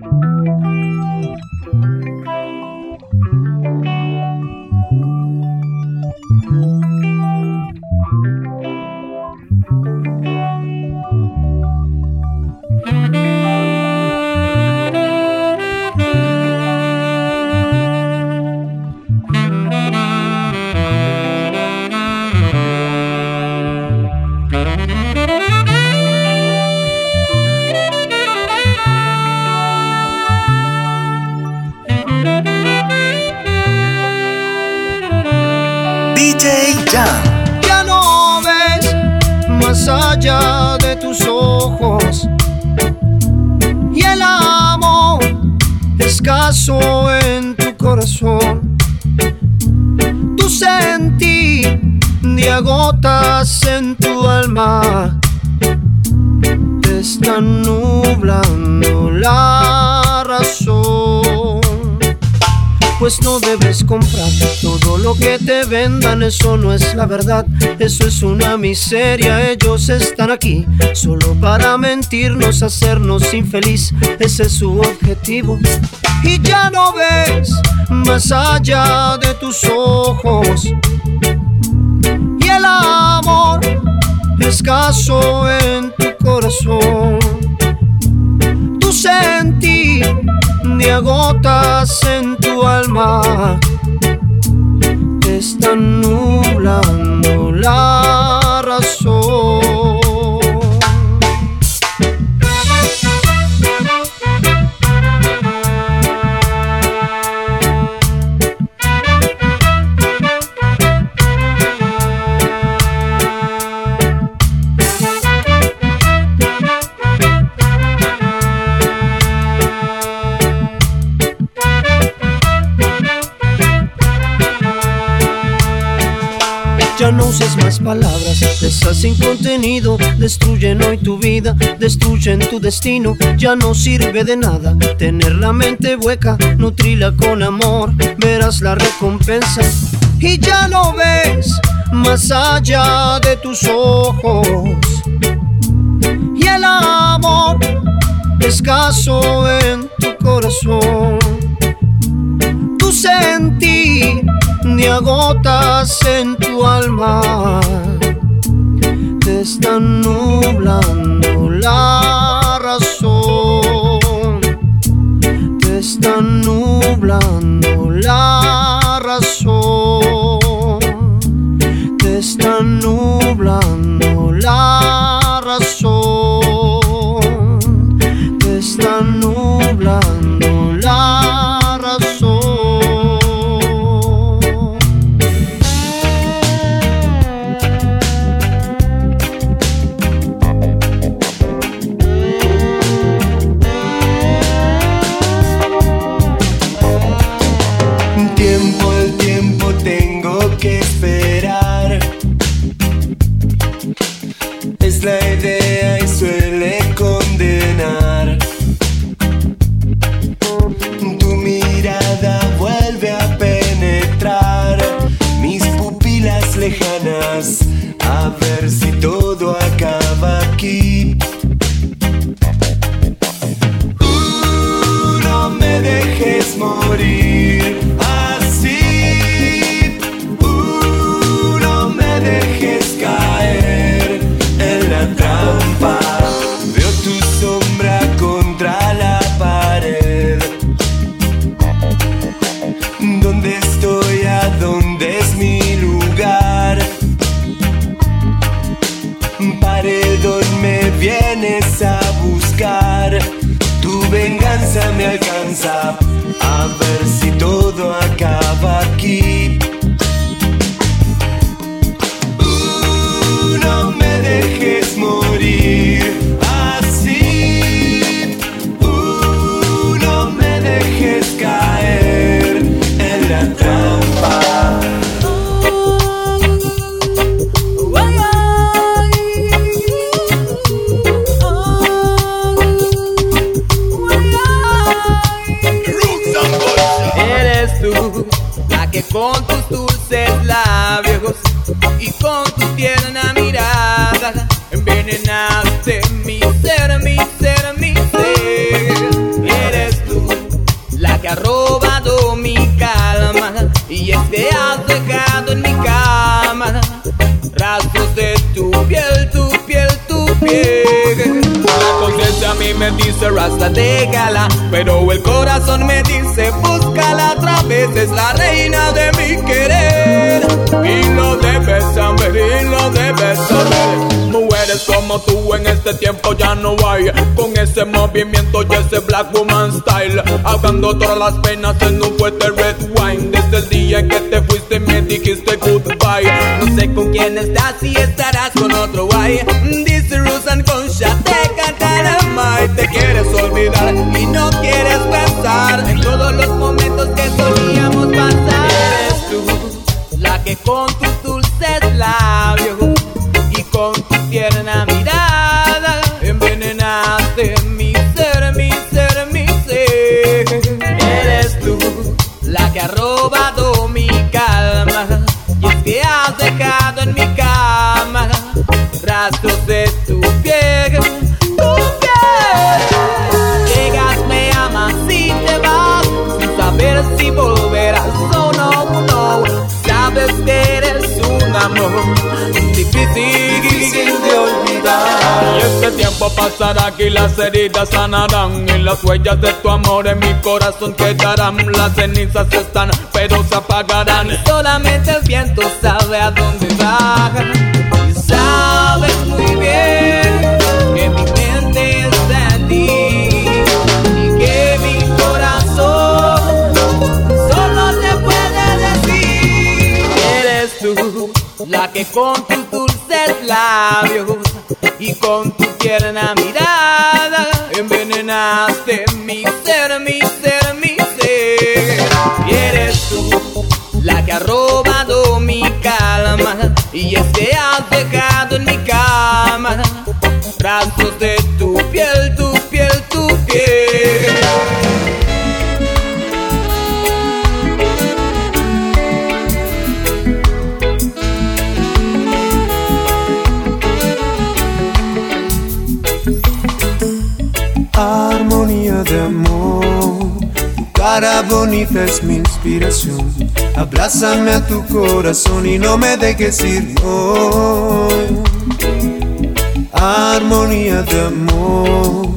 Música eso no es la verdad, eso es una miseria. Ellos están aquí solo para mentirnos, hacernos infeliz. Ese es su objetivo. Y ya no ves más allá de tus ojos. El amor escaso en tu corazón. Tu sentir ni agotas en tu alma están nublando la sin contenido, destruyen hoy tu vida, destruyen tu destino, ya no sirve de nada tener la mente hueca, nutrila con amor, verás la recompensa y ya no ves más allá de tus ojos. Y el amor escaso en tu corazón, tu sentir ni agotas en tu alma. Te están nublando la razón. Te están nublando la razón. Me dice Rasta, déjala. Pero el corazón me dice, búscala otra vez. Es la reina de mi querer. Y lo debes saber, y lo debes saber. Mujeres como tú en este tiempo ya no hay. Con ese movimiento y ese black woman style. Ahogando todas las penas en un fuerte red wine. Desde el día en que te fuiste me dijiste goodbye. No sé con quién estás y estarás con otro guay. Más. Te quieres olvidar y no quieres pensar en todos los momentos que solíamos pasar. Eres tú la que con tus dulces labios con tu tierna mirada envenenaste mi ser, mi ser, mi ser. Eres tú la que ha robado mi calma y es que has dejado en mi cama rastros de este tiempo pasará y las heridas sanarán. Y las huellas de tu amor en mi corazón quedarán. Las cenizas están, pero se apagarán. Solamente el viento sabe a dónde va. Y sabes muy bien que mi mente está en ti. Y que mi corazón solo te puede decir: Eres tú la que con tus dulces labios y con tu tierna mirada envenenaste mi ser, mi ser, mi ser. Y eres tú la que ha robado mi calma y es que has dejado en mi cama brazos de tu piel, tu cara bonita es mi inspiración. Abrázame a tu corazón y no me dejes ir hoy. Armonía de amor.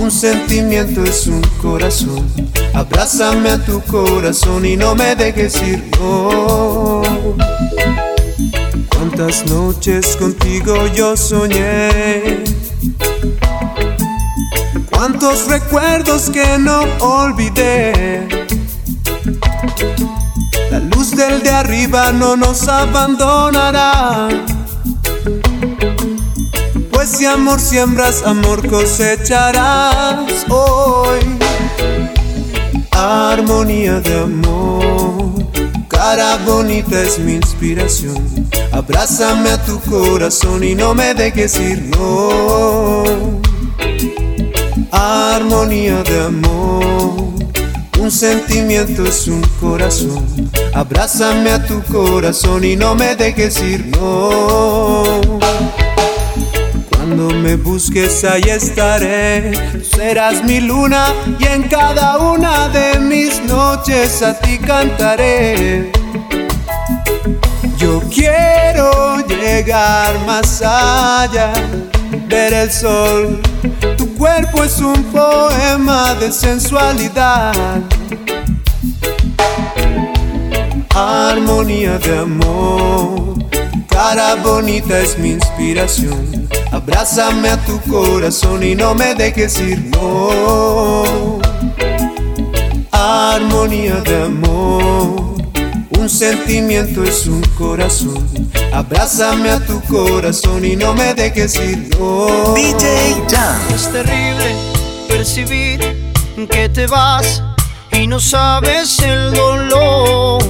Un sentimiento es un corazón. Abrázame a tu corazón y no me dejes ir hoy. Cuántas noches contigo yo soñé Cuántos recuerdos que no olvidé. La luz del de arriba no nos abandonará. Pues si amor siembras, amor cosecharás hoy. Armonía de amor, cara bonita es mi inspiración. Abrázame a tu corazón y no me dejes ir, no armonía de amor. Un sentimiento es un corazón. Abrázame a tu corazón y no me dejes ir, no. Cuando me busques ahí estaré, serás mi luna y en cada una de mis noches a ti cantaré. Yo quiero llegar más allá, ver el sol cuerpo es un poema de sensualidad. Armonía de amor, cara bonita es mi inspiración. Abrázame a tu corazón y no me dejes ir, no. Armonía de amor, un sentimiento es un corazón. Abrázame a tu corazón y no me dejes ir, no. DJ Jam. Es terrible percibir que te vas y no sabes el dolor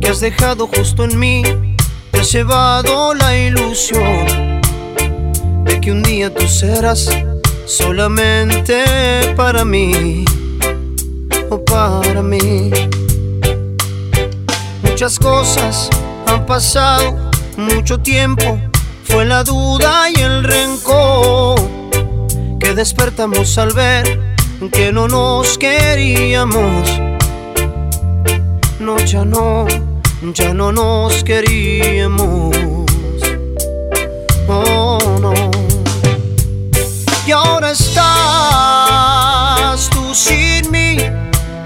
que has dejado justo en mí. Te has llevado la ilusión de que un día tú serás solamente para mí o para mí. Muchas cosas pasado mucho tiempo, fue la duda y el rencor que despertamos al ver que no nos queríamos. No, ya no, ya no nos queríamos. Oh, no. Y ahora estás tú sin mí.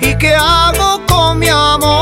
¿Y qué hago con mi amor?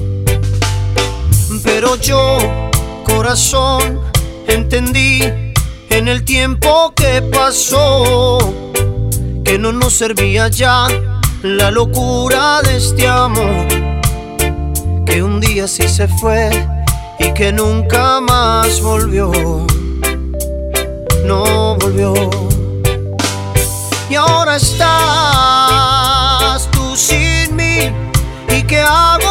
Pero yo, corazón, entendí en el tiempo que pasó que no nos servía ya la locura de este amor, que un día sí se fue y que nunca más volvió, no volvió. Y ahora estás tú sin mí, ¿y qué hago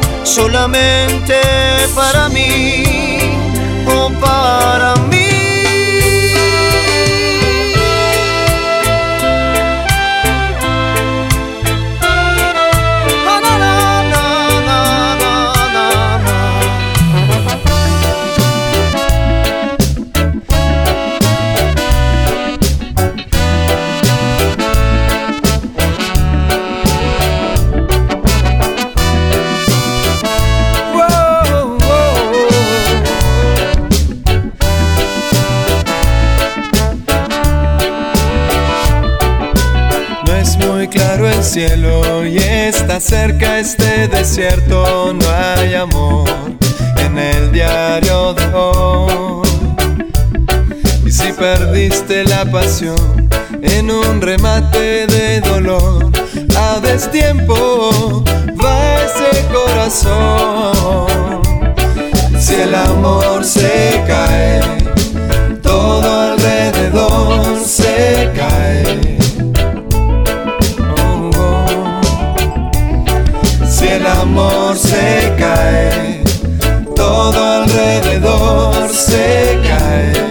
solamente para mí muy claro el cielo y está cerca este desierto. No hay amor en el diario de hoy. Y si perdiste la pasión en un remate de dolor, a destiempo va ese corazón. Si el amor se cae, amor se cae, todo alrededor se cae.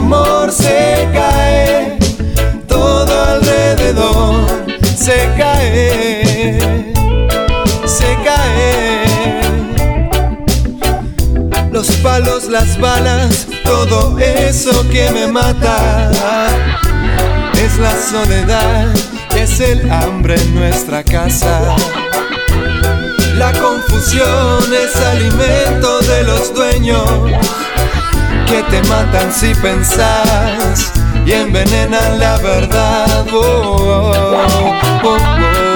Amor se cae, todo alrededor se cae, se cae. Los palos, las balas, todo eso que me mata. Es la soledad, es el hambre en nuestra casa. La confusión es alimento de los dueños que te matan si pensás y envenenan la verdad. Oh, oh, oh,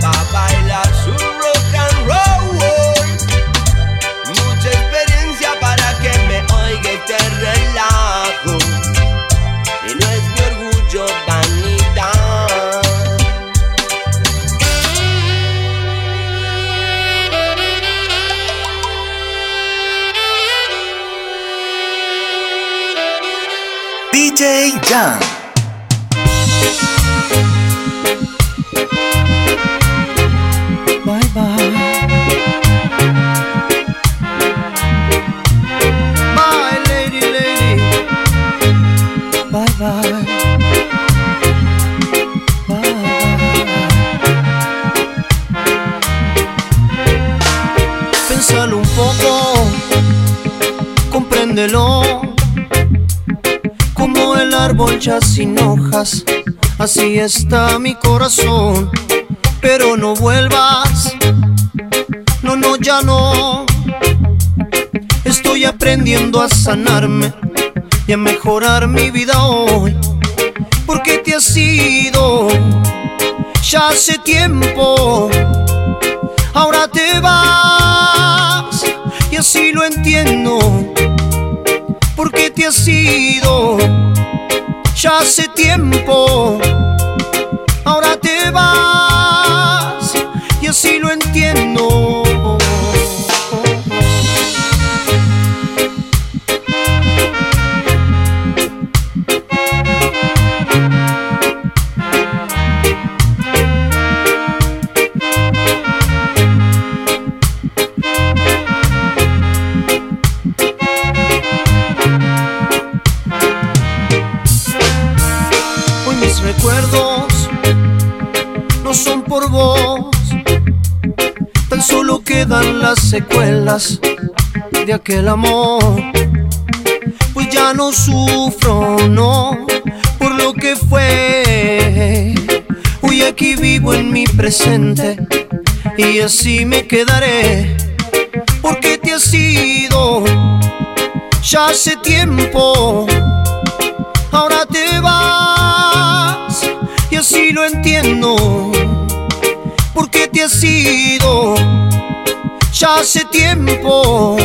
para bailar su rock and roll. Mucha experiencia para que me oiga y te relajo. Y no es mi orgullo vanidad. DJ Jan. Sin hojas, así está mi corazón. Pero no vuelvas, no, no, ya no. Estoy aprendiendo a sanarme y a mejorar mi vida hoy. Porque te has ido ya hace tiempo. Ahora te vas y así lo entiendo. Porque te has ido ya hace tiempo. Ahora te vas y así lo entiendo. Secuelas de aquel amor. Pues ya no sufro, no, por lo que fue. Hoy aquí vivo en mi presente y así me quedaré. Porque te has ido ya hace tiempo. Ahora te vas y así lo entiendo. Porque te has ido ya hace tiempo.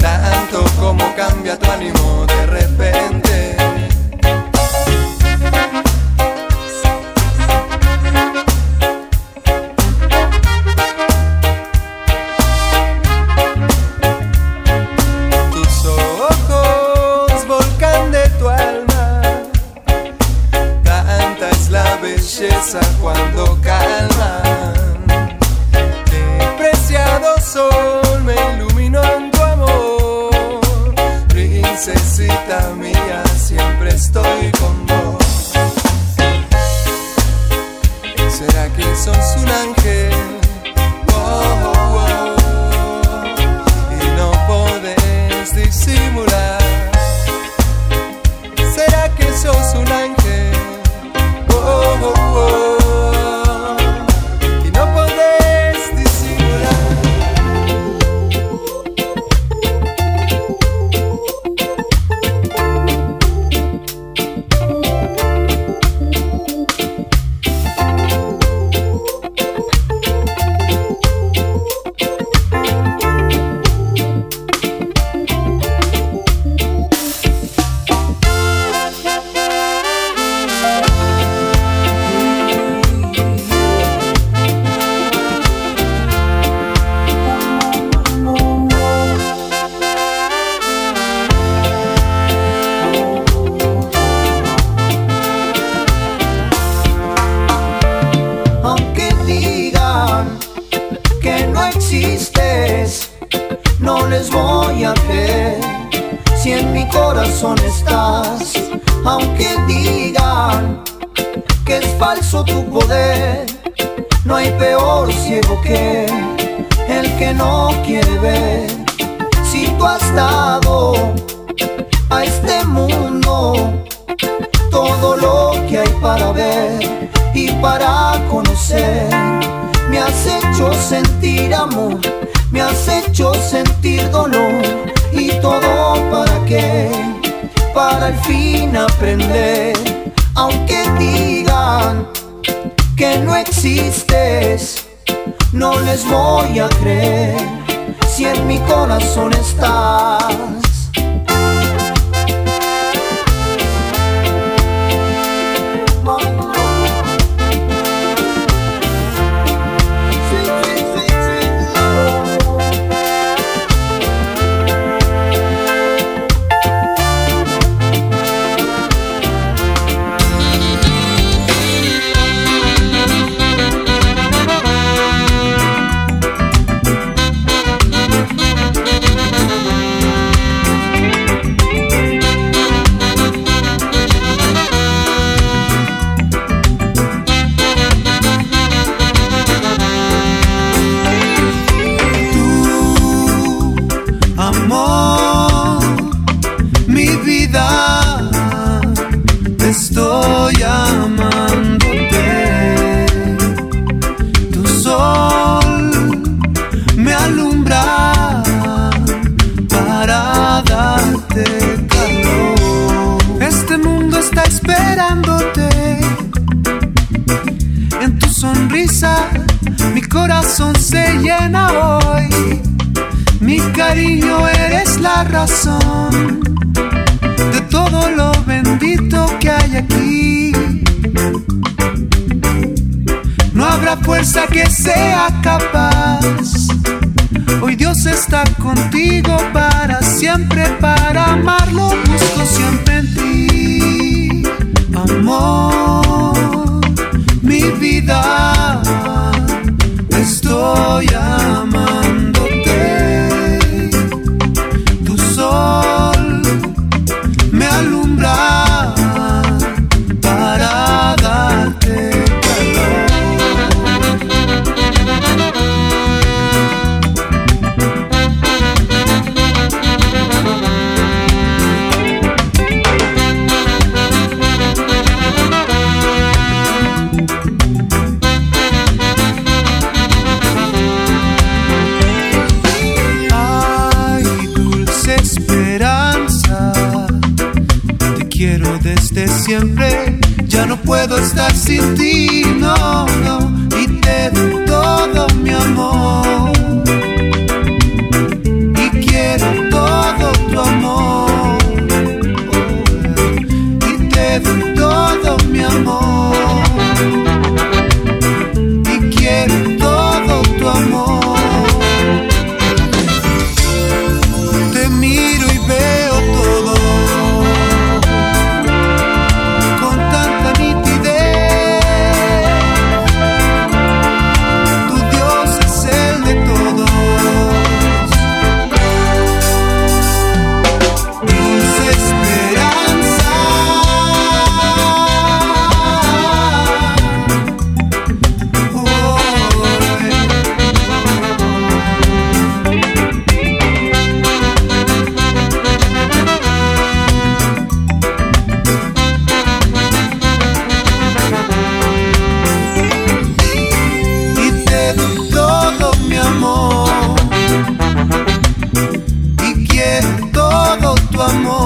Tanto como cambia tu ánimo so soon. Existes, no les voy a creer. Si en mi corazón estás, aunque digan que es falso tu poder, no hay peor ciego que el que no quiere ver. Si tú has dado a este mundo todo lo que hay para ver y para conocer. Hecho sentir amor, me has hecho sentir dolor. Y todo para qué, para al fin aprender, aunque digan que no existes, no les voy a creer. Si en mi corazón estás. Sol me alumbra para darte calor. Este mundo está esperándote. En tu sonrisa, mi corazón se llena hoy. Mi cariño eres la razón de todo lo bendito que hay aquí. Habrá fuerza que sea capaz. Hoy Dios está contigo para siempre, para amarlo. Busco siempre en ti, amor, mi vida. Estoy amándote. tu amor.